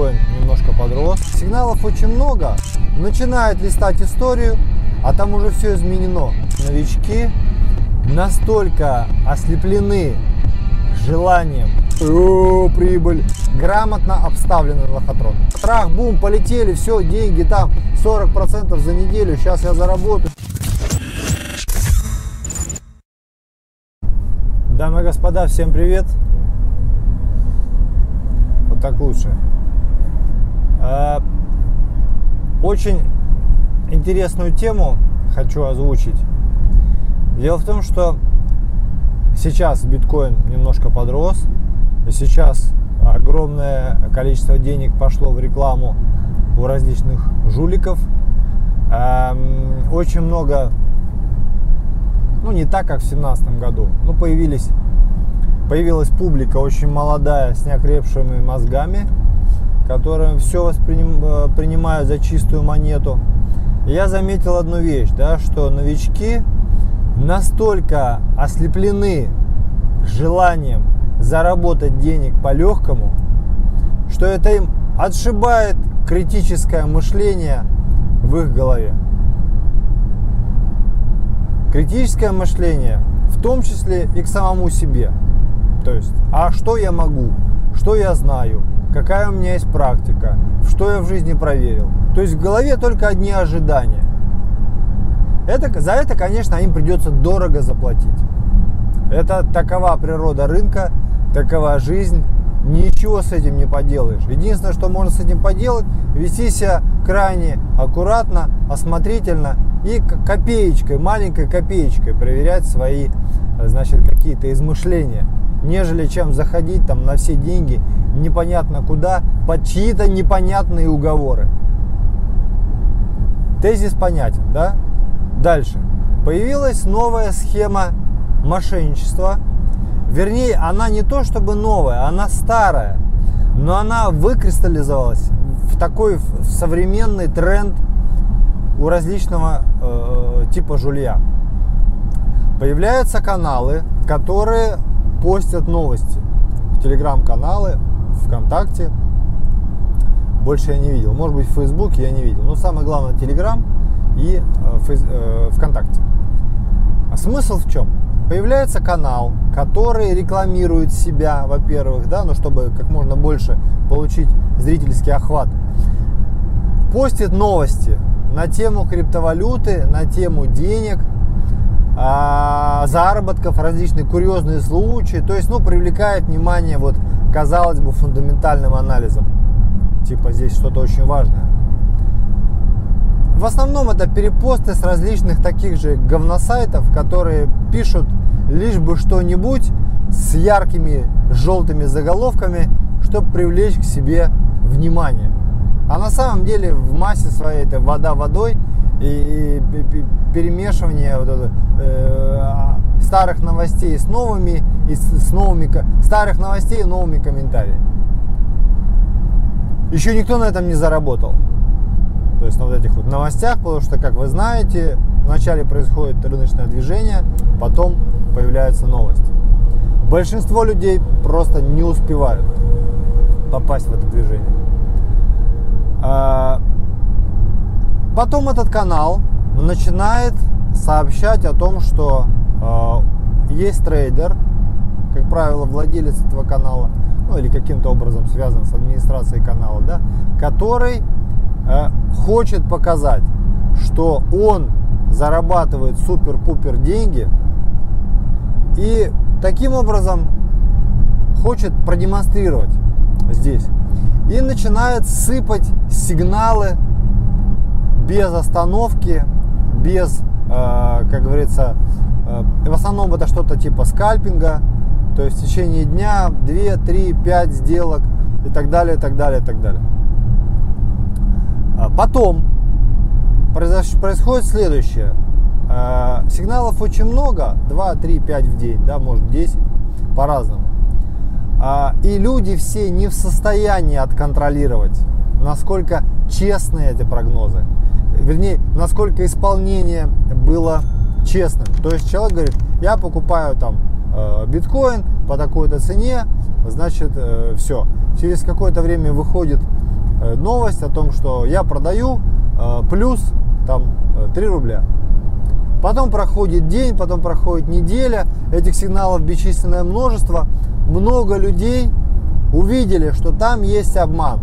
биткоин немножко подрос. Сигналов очень много. Начинает листать историю, а там уже все изменено. Новички настолько ослеплены желанием о, прибыль. Грамотно обставленный лохотрон. Трах, бум, полетели, все, деньги там, 40% за неделю, сейчас я заработаю. Дамы и господа, всем привет. Вот так лучше. А, очень интересную тему хочу озвучить. Дело в том, что сейчас биткоин немножко подрос, сейчас огромное количество денег пошло в рекламу у различных жуликов. Эм, очень много, ну не так, как в 2017 году, но появились, появилась публика очень молодая, с неокрепшими мозгами, которые все воспринимают за чистую монету. Я заметил одну вещь, да, что новички настолько ослеплены желанием заработать денег по-легкому, что это им отшибает критическое мышление в их голове. Критическое мышление в том числе и к самому себе. То есть, а что я могу, что я знаю, какая у меня есть практика, что я в жизни проверил. То есть в голове только одни ожидания. Это, за это, конечно, им придется дорого заплатить. Это такова природа рынка, такова жизнь, ничего с этим не поделаешь. Единственное, что можно с этим поделать, вести себя крайне аккуратно, осмотрительно и копеечкой, маленькой копеечкой проверять свои, значит, какие-то измышления, нежели чем заходить там на все деньги непонятно куда под чьи-то непонятные уговоры. Тезис понятен, да? Дальше. Появилась новая схема мошенничества – Вернее, она не то чтобы новая, она старая, но она выкристаллизовалась в такой современный тренд у различного э, типа жулья. Появляются каналы, которые постят новости. Телеграм-каналы, ВКонтакте. Больше я не видел. Может быть, в Фейсбуке я не видел. Но самое главное, Телеграм и э, фейс, э, ВКонтакте. А смысл в чем? появляется канал, который рекламирует себя, во-первых, да, ну, чтобы как можно больше получить зрительский охват. Постит новости на тему криптовалюты, на тему денег, а, заработков, различные курьезные случаи. То есть, ну, привлекает внимание, вот, казалось бы, фундаментальным анализом. Типа здесь что-то очень важное. В основном это перепосты с различных таких же говносайтов, которые пишут лишь бы что-нибудь с яркими желтыми заголовками, чтобы привлечь к себе внимание. А на самом деле в массе своей это вода водой и, перемешивание вот это, э, старых новостей с новыми и с, с новыми старых новостей и новыми комментариями. Еще никто на этом не заработал. То есть на вот этих вот новостях, потому что, как вы знаете, вначале происходит рыночное движение, потом появляется новость. Большинство людей просто не успевают попасть в это движение. А, потом этот канал начинает сообщать о том, что есть трейдер, как правило, владелец этого канала, ну или каким-то образом связан с администрацией канала, да, который Э, хочет показать, что он зарабатывает супер-пупер деньги и таким образом хочет продемонстрировать здесь. И начинает сыпать сигналы без остановки, без, э, как говорится, в основном это что-то типа скальпинга, то есть в течение дня 2, 3, 5 сделок и так далее, и так далее, и так далее. А потом происходит следующее. А, сигналов очень много, 2, 3, 5 в день, да, может 10, по-разному. И люди все не в состоянии отконтролировать, насколько честны эти прогнозы. Вернее, насколько исполнение было честным. То есть человек говорит, я покупаю там биткоин по такой-то цене, значит, э, все. Через какое-то время выходит э, новость о том, что я продаю э, плюс там 3 рубля. Потом проходит день, потом проходит неделя, этих сигналов бесчисленное множество. Много людей увидели, что там есть обман,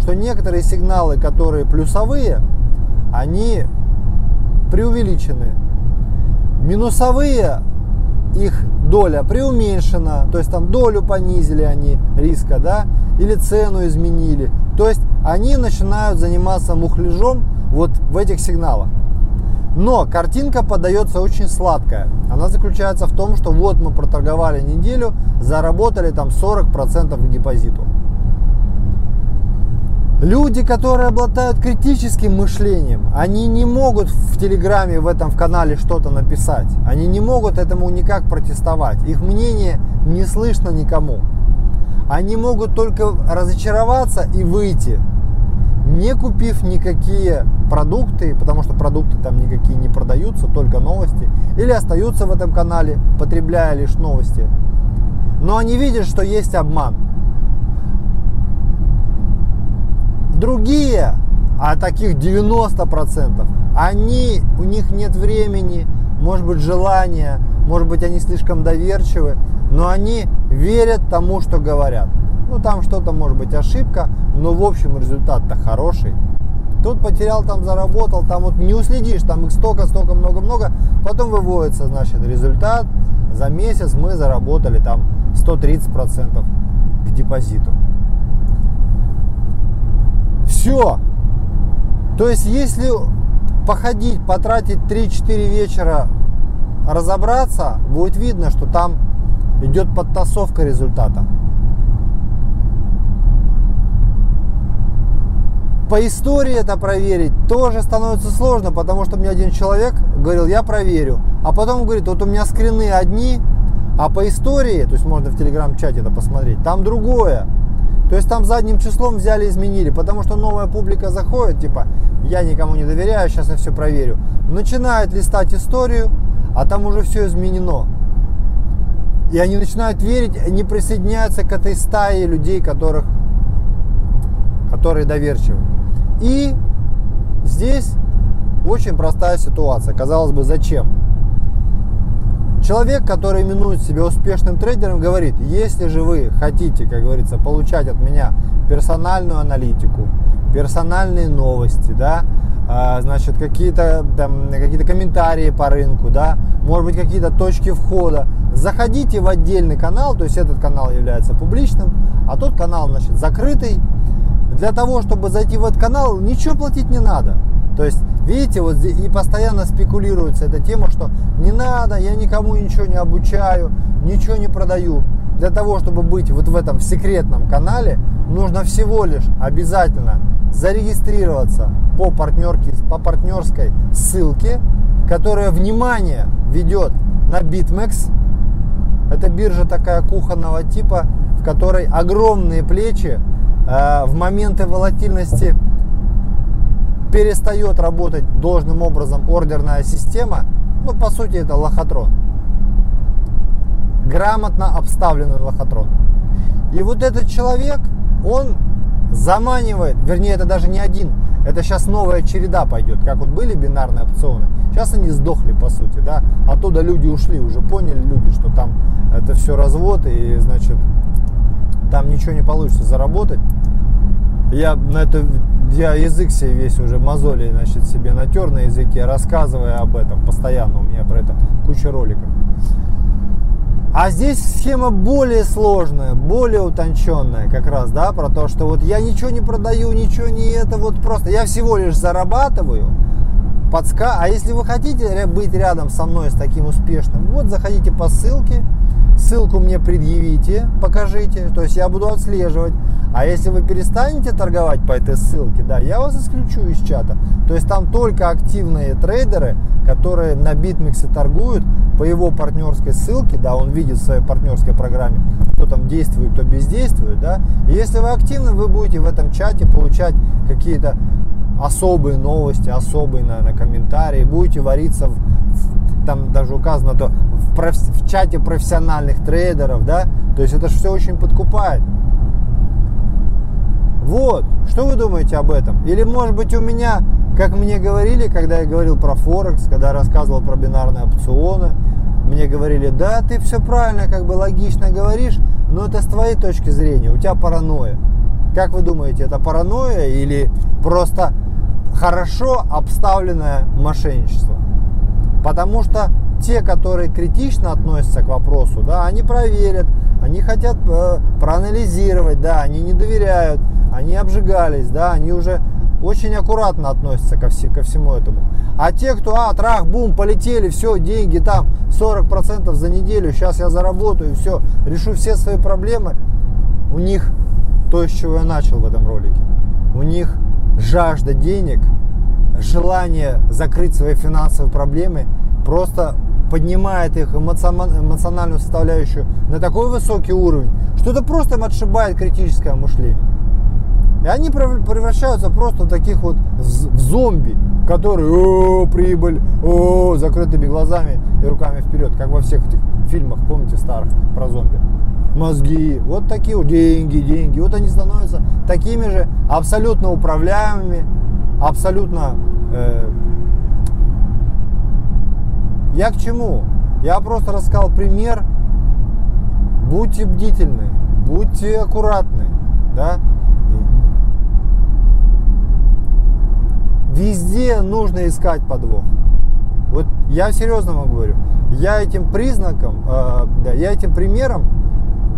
что некоторые сигналы, которые плюсовые, они преувеличены. Минусовые, их доля преуменьшена, то есть там долю понизили они риска, да, или цену изменили. То есть они начинают заниматься мухляжом вот в этих сигналах. Но картинка подается очень сладкая. Она заключается в том, что вот мы проторговали неделю, заработали там 40% к депозиту. Люди, которые обладают критическим мышлением, они не могут в Телеграме, в этом в канале что-то написать. Они не могут этому никак протестовать. Их мнение не слышно никому. Они могут только разочароваться и выйти не купив никакие продукты, потому что продукты там никакие не продаются, только новости, или остаются в этом канале, потребляя лишь новости. Но они видят, что есть обман. Другие, а таких 90%, они, у них нет времени, может быть желания, может быть они слишком доверчивы, но они верят тому, что говорят. Ну, там что-то может быть ошибка, но в общем результат-то хороший. Тут потерял, там заработал, там вот не уследишь, там их столько, столько, много-много. Потом выводится, значит, результат. За месяц мы заработали там 130% к депозиту. Все. То есть, если походить, потратить 3-4 вечера, разобраться, будет видно, что там идет подтасовка результата. По истории это проверить тоже становится сложно, потому что мне один человек говорил, я проверю. А потом говорит, вот у меня скрины одни, а по истории, то есть можно в телеграм-чате это посмотреть, там другое. То есть там задним числом взяли, изменили, потому что новая публика заходит, типа, я никому не доверяю, сейчас я все проверю. Начинает листать историю, а там уже все изменено. И они начинают верить, не присоединяются к этой стае людей, которых, которые доверчивы. И здесь очень простая ситуация. Казалось бы, зачем? Человек, который именует себя успешным трейдером, говорит, если же вы хотите, как говорится, получать от меня персональную аналитику, персональные новости, да, а, значит, какие-то там, какие-то комментарии по рынку, да, может быть, какие-то точки входа, заходите в отдельный канал, то есть этот канал является публичным, а тот канал, значит, закрытый, для того, чтобы зайти в этот канал, ничего платить не надо. То есть, видите, вот здесь и постоянно спекулируется эта тема, что не надо, я никому ничего не обучаю, ничего не продаю. Для того, чтобы быть вот в этом секретном канале, нужно всего лишь обязательно зарегистрироваться по, партнерке, по партнерской ссылке, которая, внимание, ведет на BitMEX. Это биржа такая кухонного типа, в которой огромные плечи, Э, в моменты волатильности перестает работать должным образом ордерная система, ну, по сути, это лохотрон. Грамотно обставленный лохотрон. И вот этот человек, он заманивает, вернее, это даже не один, это сейчас новая череда пойдет, как вот были бинарные опционы, сейчас они сдохли, по сути, да, оттуда люди ушли, уже поняли люди, что там это все развод, и, значит, там ничего не получится заработать. Я на это я язык себе весь уже мозоли, значит, себе натер на языке, рассказывая об этом постоянно. У меня про это куча роликов. А здесь схема более сложная, более утонченная как раз, да, про то, что вот я ничего не продаю, ничего не это, вот просто я всего лишь зарабатываю, подска... А если вы хотите быть рядом со мной с таким успешным, вот заходите по ссылке, ссылку мне предъявите, покажите, то есть я буду отслеживать. А если вы перестанете торговать по этой ссылке, да, я вас исключу из чата. То есть там только активные трейдеры, которые на BitMEX торгуют по его партнерской ссылке, да, он видит в своей партнерской программе, кто там действует, кто бездействует, да. И если вы активны, вы будете в этом чате получать какие-то особые новости, особые, наверное, комментарии, будете вариться в, там даже указано то в, проф, в чате профессиональных трейдеров, да, то есть это же все очень подкупает. Вот, что вы думаете об этом? Или может быть у меня, как мне говорили, когда я говорил про Форекс, когда рассказывал про бинарные опционы, мне говорили, да, ты все правильно, как бы логично говоришь, но это с твоей точки зрения, у тебя паранойя. Как вы думаете, это паранойя или просто хорошо обставленное мошенничество? Потому что те, которые критично относятся к вопросу, да, они проверят, они хотят э, проанализировать, да, они не доверяют, они обжигались, да, они уже очень аккуратно относятся ко, все, ко всему этому. А те, кто, а, трах, бум, полетели, все, деньги там, 40% за неделю, сейчас я заработаю, все, решу все свои проблемы, у них то, с чего я начал в этом ролике, у них жажда денег, желание закрыть свои финансовые проблемы просто поднимает их эмоциональную составляющую на такой высокий уровень, что это просто им отшибает критическое мышление. И они превращаются просто в таких вот в зомби, которые о, прибыль, о, закрытыми глазами и руками вперед, как во всех этих фильмах, помните, старых про зомби. Мозги, вот такие вот деньги, деньги. Вот они становятся такими же абсолютно управляемыми, абсолютно я к чему? Я просто рассказал пример. Будьте бдительны, будьте аккуратны, да? Везде нужно искать подвох. Вот я серьезно вам говорю. Я этим признаком, э, да, я этим примером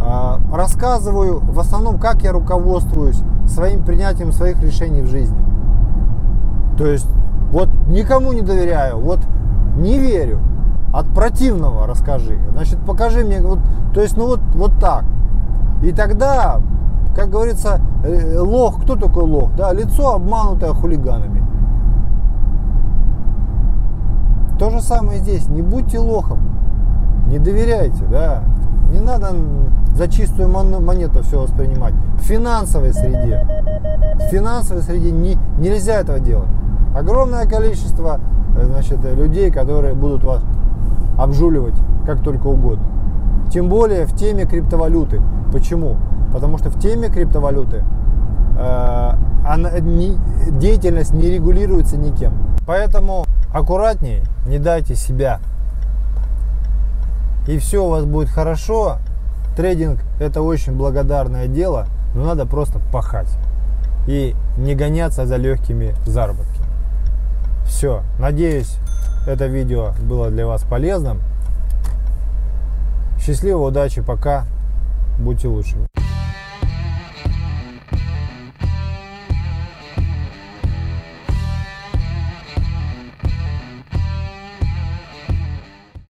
э, рассказываю в основном, как я руководствуюсь своим принятием своих решений в жизни. То есть, вот никому не доверяю, вот не верю. От противного расскажи. Значит, покажи мне, вот, то есть, ну вот, вот так. И тогда, как говорится, э, лох, кто такой лох? Да, лицо обманутое хулиганами. То же самое здесь. Не будьте лохом. Не доверяйте, да. Не надо за чистую монету все воспринимать. В финансовой среде. В финансовой среде не, нельзя этого делать. Огромное количество э, значит, людей, которые будут вас обжуливать как только угодно. Тем более в теме криптовалюты. Почему? Потому что в теме криптовалюты э, она, не, деятельность не регулируется никем. Поэтому аккуратнее, не дайте себя. И все у вас будет хорошо. Трейдинг это очень благодарное дело, но надо просто пахать. И не гоняться за легкими заработками. Все, надеюсь, это видео было для вас полезным. Счастливо, удачи, пока. Будьте лучшими.